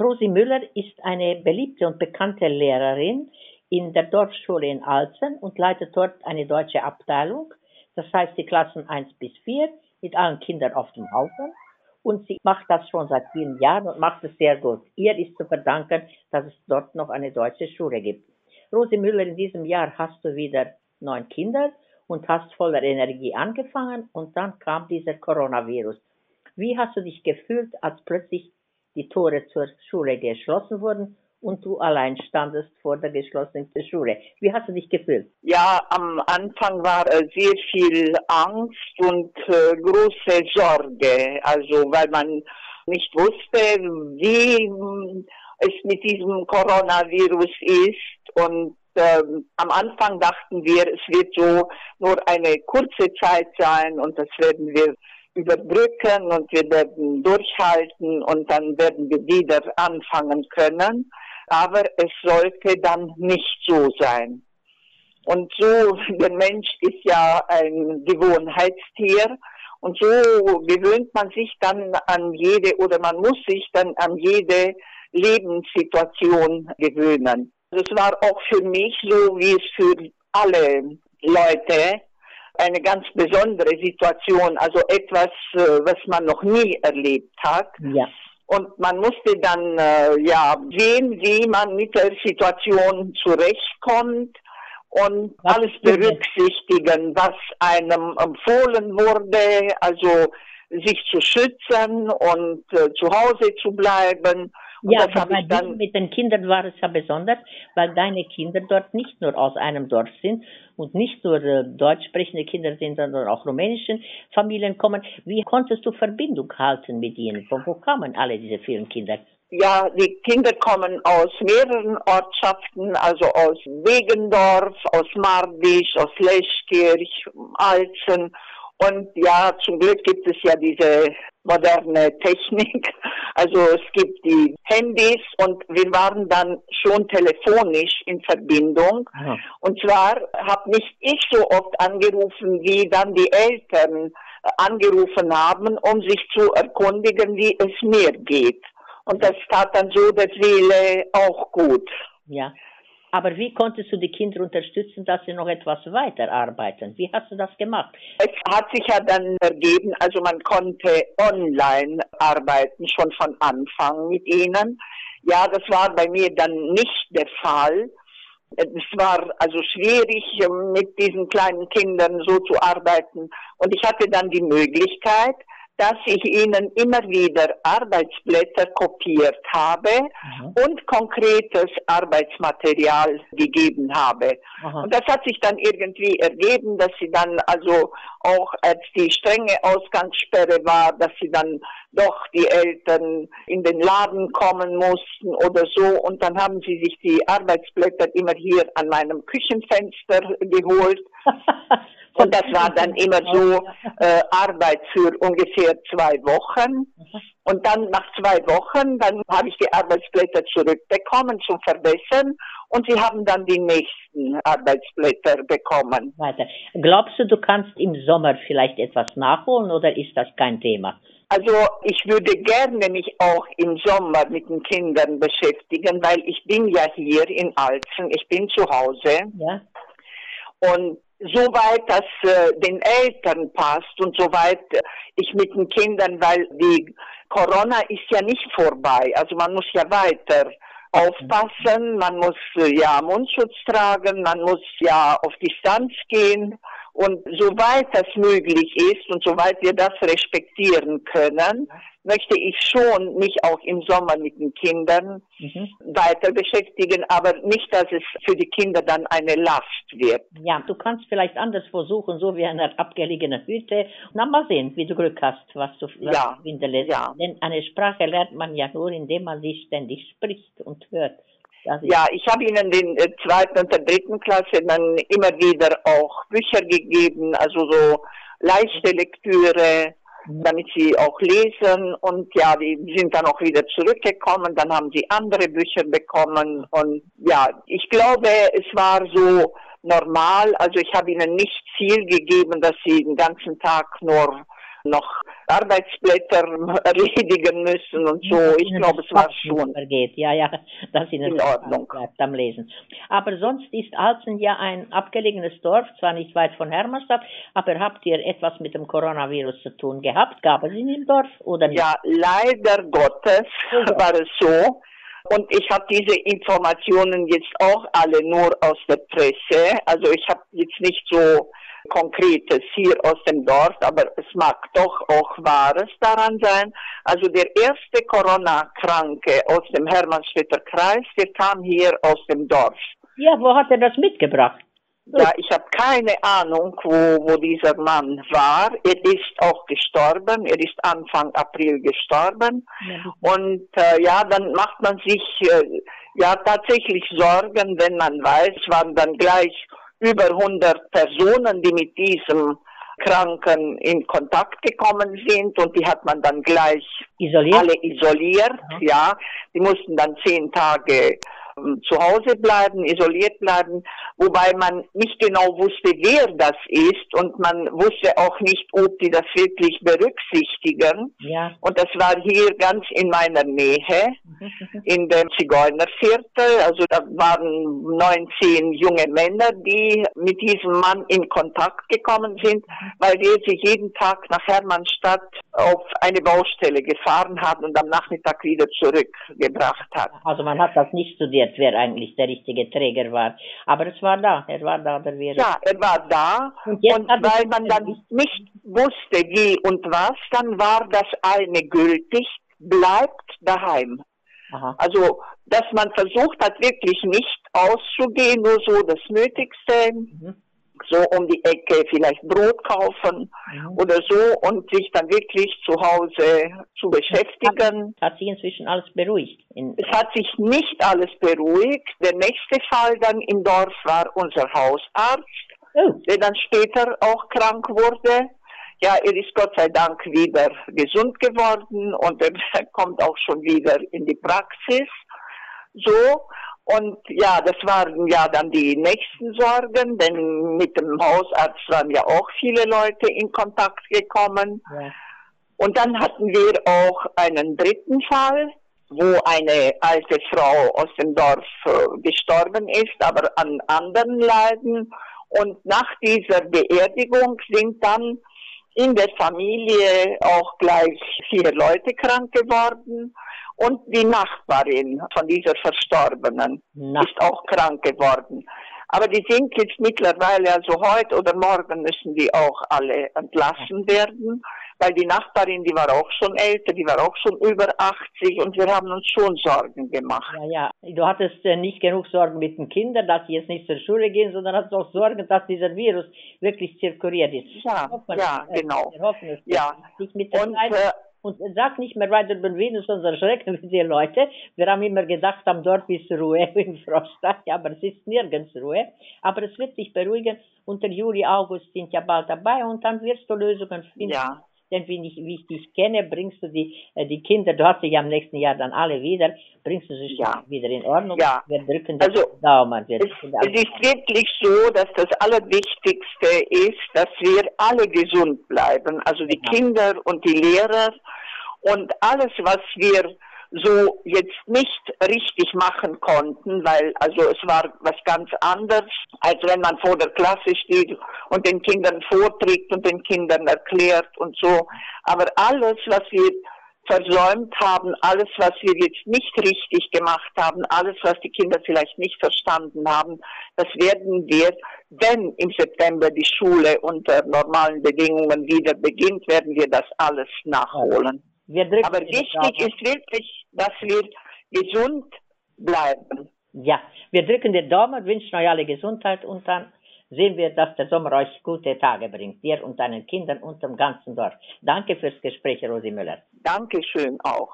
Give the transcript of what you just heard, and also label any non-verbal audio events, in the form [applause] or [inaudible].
Rosi Müller ist eine beliebte und bekannte Lehrerin in der Dorfschule in Alzen und leitet dort eine deutsche Abteilung. Das heißt die Klassen 1 bis 4 mit allen Kindern auf dem Haufen. Und sie macht das schon seit vielen Jahren und macht es sehr gut. Ihr ist zu verdanken, dass es dort noch eine deutsche Schule gibt. Rosi Müller, in diesem Jahr hast du wieder neun Kinder und hast voller Energie angefangen und dann kam dieser Coronavirus. Wie hast du dich gefühlt, als plötzlich die Tore zur Schule geschlossen wurden und du allein standest vor der geschlossenen Schule. Wie hast du dich gefühlt? Ja, am Anfang war äh, sehr viel Angst und äh, große Sorge, also weil man nicht wusste, wie hm, es mit diesem Coronavirus ist und ähm, am Anfang dachten wir, es wird so nur eine kurze Zeit sein und das werden wir überbrücken und wir werden durchhalten und dann werden wir wieder anfangen können. Aber es sollte dann nicht so sein. Und so, der Mensch ist ja ein Gewohnheitstier und so gewöhnt man sich dann an jede oder man muss sich dann an jede Lebenssituation gewöhnen. Das war auch für mich so, wie es für alle Leute eine ganz besondere Situation, also etwas, äh, was man noch nie erlebt hat. Ja. Und man musste dann äh, ja sehen, wie man mit der Situation zurechtkommt und was alles berücksichtigen, was einem empfohlen wurde, also sich zu schützen und äh, zu Hause zu bleiben und ja, aber dann mit den Kindern war es ja besonders, weil deine Kinder dort nicht nur aus einem Dorf sind und nicht nur äh, deutsch sprechende Kinder sind, sondern auch rumänischen Familien kommen. Wie konntest du Verbindung halten mit ihnen? Von wo kamen alle diese vielen Kinder? Ja, die Kinder kommen aus mehreren Ortschaften, also aus Wegendorf, aus Mardisch, aus Leschkirch, Alzen und ja, zum Glück gibt es ja diese moderne Technik. [laughs] Also es gibt die Handys und wir waren dann schon telefonisch in Verbindung. Aha. Und zwar habe nicht ich so oft angerufen, wie dann die Eltern äh, angerufen haben, um sich zu erkundigen, wie es mir geht. Und das tat dann so der Seele auch gut. Ja. Aber wie konntest du die Kinder unterstützen, dass sie noch etwas weiterarbeiten? Wie hast du das gemacht? Es hat sich ja dann ergeben, also man konnte online arbeiten, schon von Anfang mit ihnen. Ja, das war bei mir dann nicht der Fall. Es war also schwierig, mit diesen kleinen Kindern so zu arbeiten. Und ich hatte dann die Möglichkeit, dass ich ihnen immer wieder Arbeitsblätter kopiert habe Aha. und konkretes Arbeitsmaterial gegeben habe. Aha. Und das hat sich dann irgendwie ergeben, dass sie dann also auch als die strenge Ausgangssperre war, dass sie dann doch die Eltern in den Laden kommen mussten oder so. Und dann haben sie sich die Arbeitsblätter immer hier an meinem Küchenfenster geholt. [laughs] Und das war dann immer so äh, Arbeit für ungefähr zwei Wochen. Und dann nach zwei Wochen, dann habe ich die Arbeitsblätter zurückbekommen zum Verbessern und sie haben dann die nächsten Arbeitsblätter bekommen. Weiter. Glaubst du, du kannst im Sommer vielleicht etwas nachholen oder ist das kein Thema? Also ich würde gerne mich auch im Sommer mit den Kindern beschäftigen, weil ich bin ja hier in Alzen, ich bin zu Hause. Ja. Und soweit das äh, den Eltern passt und soweit ich mit den Kindern, weil die Corona ist ja nicht vorbei, also man muss ja weiter aufpassen, man muss äh, ja Mundschutz tragen, man muss ja auf Distanz gehen. Und soweit das möglich ist und soweit wir das respektieren können, möchte ich schon mich auch im Sommer mit den Kindern mhm. weiter beschäftigen, aber nicht, dass es für die Kinder dann eine Last wird. Ja, du kannst vielleicht anders versuchen, so wie eine abgelegene Hütte. Na, mal sehen, wie du Glück hast, was du ja. hinterlässt. Ja. Denn eine Sprache lernt man ja nur, indem man sie ständig spricht und hört. Ja, ich habe Ihnen den äh, zweiten und der dritten Klasse dann immer wieder auch Bücher gegeben, also so leichte Lektüre. Damit sie auch lesen. Und ja, die sind dann auch wieder zurückgekommen, dann haben sie andere Bücher bekommen. Und ja, ich glaube, es war so normal, also ich habe ihnen nicht viel gegeben, dass sie den ganzen Tag nur noch Arbeitsblätter erledigen müssen und so. Ich glaube, es war schon vergeht. Ja, ja, [laughs] dass Ihnen in Ordnung bleibt am Lesen. Aber sonst ist Alzen ja ein abgelegenes Dorf, zwar nicht weit von Hermannstadt, aber habt ihr etwas mit dem Coronavirus zu tun gehabt? Gab es ihn im Dorf oder nicht? Ja, leider Gottes war es so. Und ich habe diese Informationen jetzt auch alle nur aus der Presse. Also ich habe jetzt nicht so Konkretes hier aus dem Dorf, aber es mag doch auch Wahres daran sein. Also der erste Corona-Kranke aus dem Hermannstädter Kreis, der kam hier aus dem Dorf. Ja, wo hat er das mitgebracht? Ja, ich habe keine Ahnung, wo, wo dieser Mann war. Er ist auch gestorben. Er ist Anfang April gestorben. Ja. Und äh, ja, dann macht man sich äh, ja tatsächlich Sorgen, wenn man weiß, waren dann gleich über 100 Personen, die mit diesem Kranken in Kontakt gekommen sind und die hat man dann gleich isoliert? alle isoliert, ja. ja. Die mussten dann zehn Tage zu Hause bleiben, isoliert bleiben, wobei man nicht genau wusste, wer das ist und man wusste auch nicht, ob die das wirklich berücksichtigen. Ja. Und das war hier ganz in meiner Nähe, in dem Zigeunerviertel. Also da waren 19 junge Männer, die mit diesem Mann in Kontakt gekommen sind, weil der sich jeden Tag nach Hermannstadt auf eine Baustelle gefahren hat und am Nachmittag wieder zurückgebracht hat. Also man hat das nicht studiert wer eigentlich der richtige Träger war. Aber es war da, er war da, der Virus. Ja, er war da. Und, und weil man dann nicht wusste, wie und was, dann war das eine gültig, bleibt daheim. Aha. Also, dass man versucht hat, wirklich nicht auszugehen, nur so das Nötigste. Mhm so um die Ecke vielleicht Brot kaufen mhm. oder so und sich dann wirklich zu Hause zu beschäftigen. Hat, hat sich inzwischen alles beruhigt? es hat sich nicht alles beruhigt. Der nächste Fall dann im Dorf war unser Hausarzt, oh. der dann später auch krank wurde. Ja, er ist Gott sei Dank wieder gesund geworden und er [laughs] kommt auch schon wieder in die Praxis. So, und ja, das waren ja dann die nächsten Sorgen, denn mit dem Hausarzt waren ja auch viele Leute in Kontakt gekommen. Ja. Und dann hatten wir auch einen dritten Fall, wo eine alte Frau aus dem Dorf äh, gestorben ist, aber an anderen Leiden. Und nach dieser Beerdigung sind dann in der Familie auch gleich vier Leute krank geworden. Und die Nachbarin von dieser Verstorbenen Na. ist auch krank geworden. Aber die sind jetzt mittlerweile, also heute oder morgen müssen die auch alle entlassen werden, weil die Nachbarin, die war auch schon älter, die war auch schon über 80 und wir haben uns schon Sorgen gemacht. Ja, ja. Du hattest äh, nicht genug Sorgen mit den Kindern, dass sie jetzt nicht zur Schule gehen, sondern hattest auch Sorgen, dass dieser Virus wirklich zirkuliert ist. Ja, hoffen, ja, äh, genau. Wir hoffen es. Ja. Nicht mit der und, äh, und sag nicht mehr weiter über Venus, sonst erschrecken wir [laughs] die Leute. Wir haben immer gedacht, am Dorf ist Ruhe [laughs] in Frostadt, ja, aber es ist nirgends Ruhe. Aber es wird sich beruhigen und der Juli, August sind ja bald dabei und dann wirst du Lösungen finden. Ja. Denn wie ich, wie ich dich kenne, bringst du die, äh, die Kinder, du hast dich ja im nächsten Jahr dann alle wieder, bringst du sie ja. wieder in Ordnung. Ja. Wir drücken also, Daumen. Wir es, es ist wirklich so, dass das Allerwichtigste ist, dass wir alle gesund bleiben. Also die ja. Kinder und die Lehrer und alles, was wir so jetzt nicht richtig machen konnten, weil also es war was ganz anderes, als wenn man vor der Klasse steht und den Kindern vorträgt und den Kindern erklärt und so. Aber alles, was wir versäumt haben, alles, was wir jetzt nicht richtig gemacht haben, alles, was die Kinder vielleicht nicht verstanden haben, das werden wir, wenn im September die Schule unter normalen Bedingungen wieder beginnt, werden wir das alles nachholen. Aber wichtig ist wirklich, dass wir gesund bleiben. Ja, wir drücken den Daumen, wünschen euch alle Gesundheit und dann sehen wir, dass der Sommer euch gute Tage bringt, dir und deinen Kindern und dem ganzen Dorf. Danke fürs Gespräch, Rosi Müller. Dankeschön auch.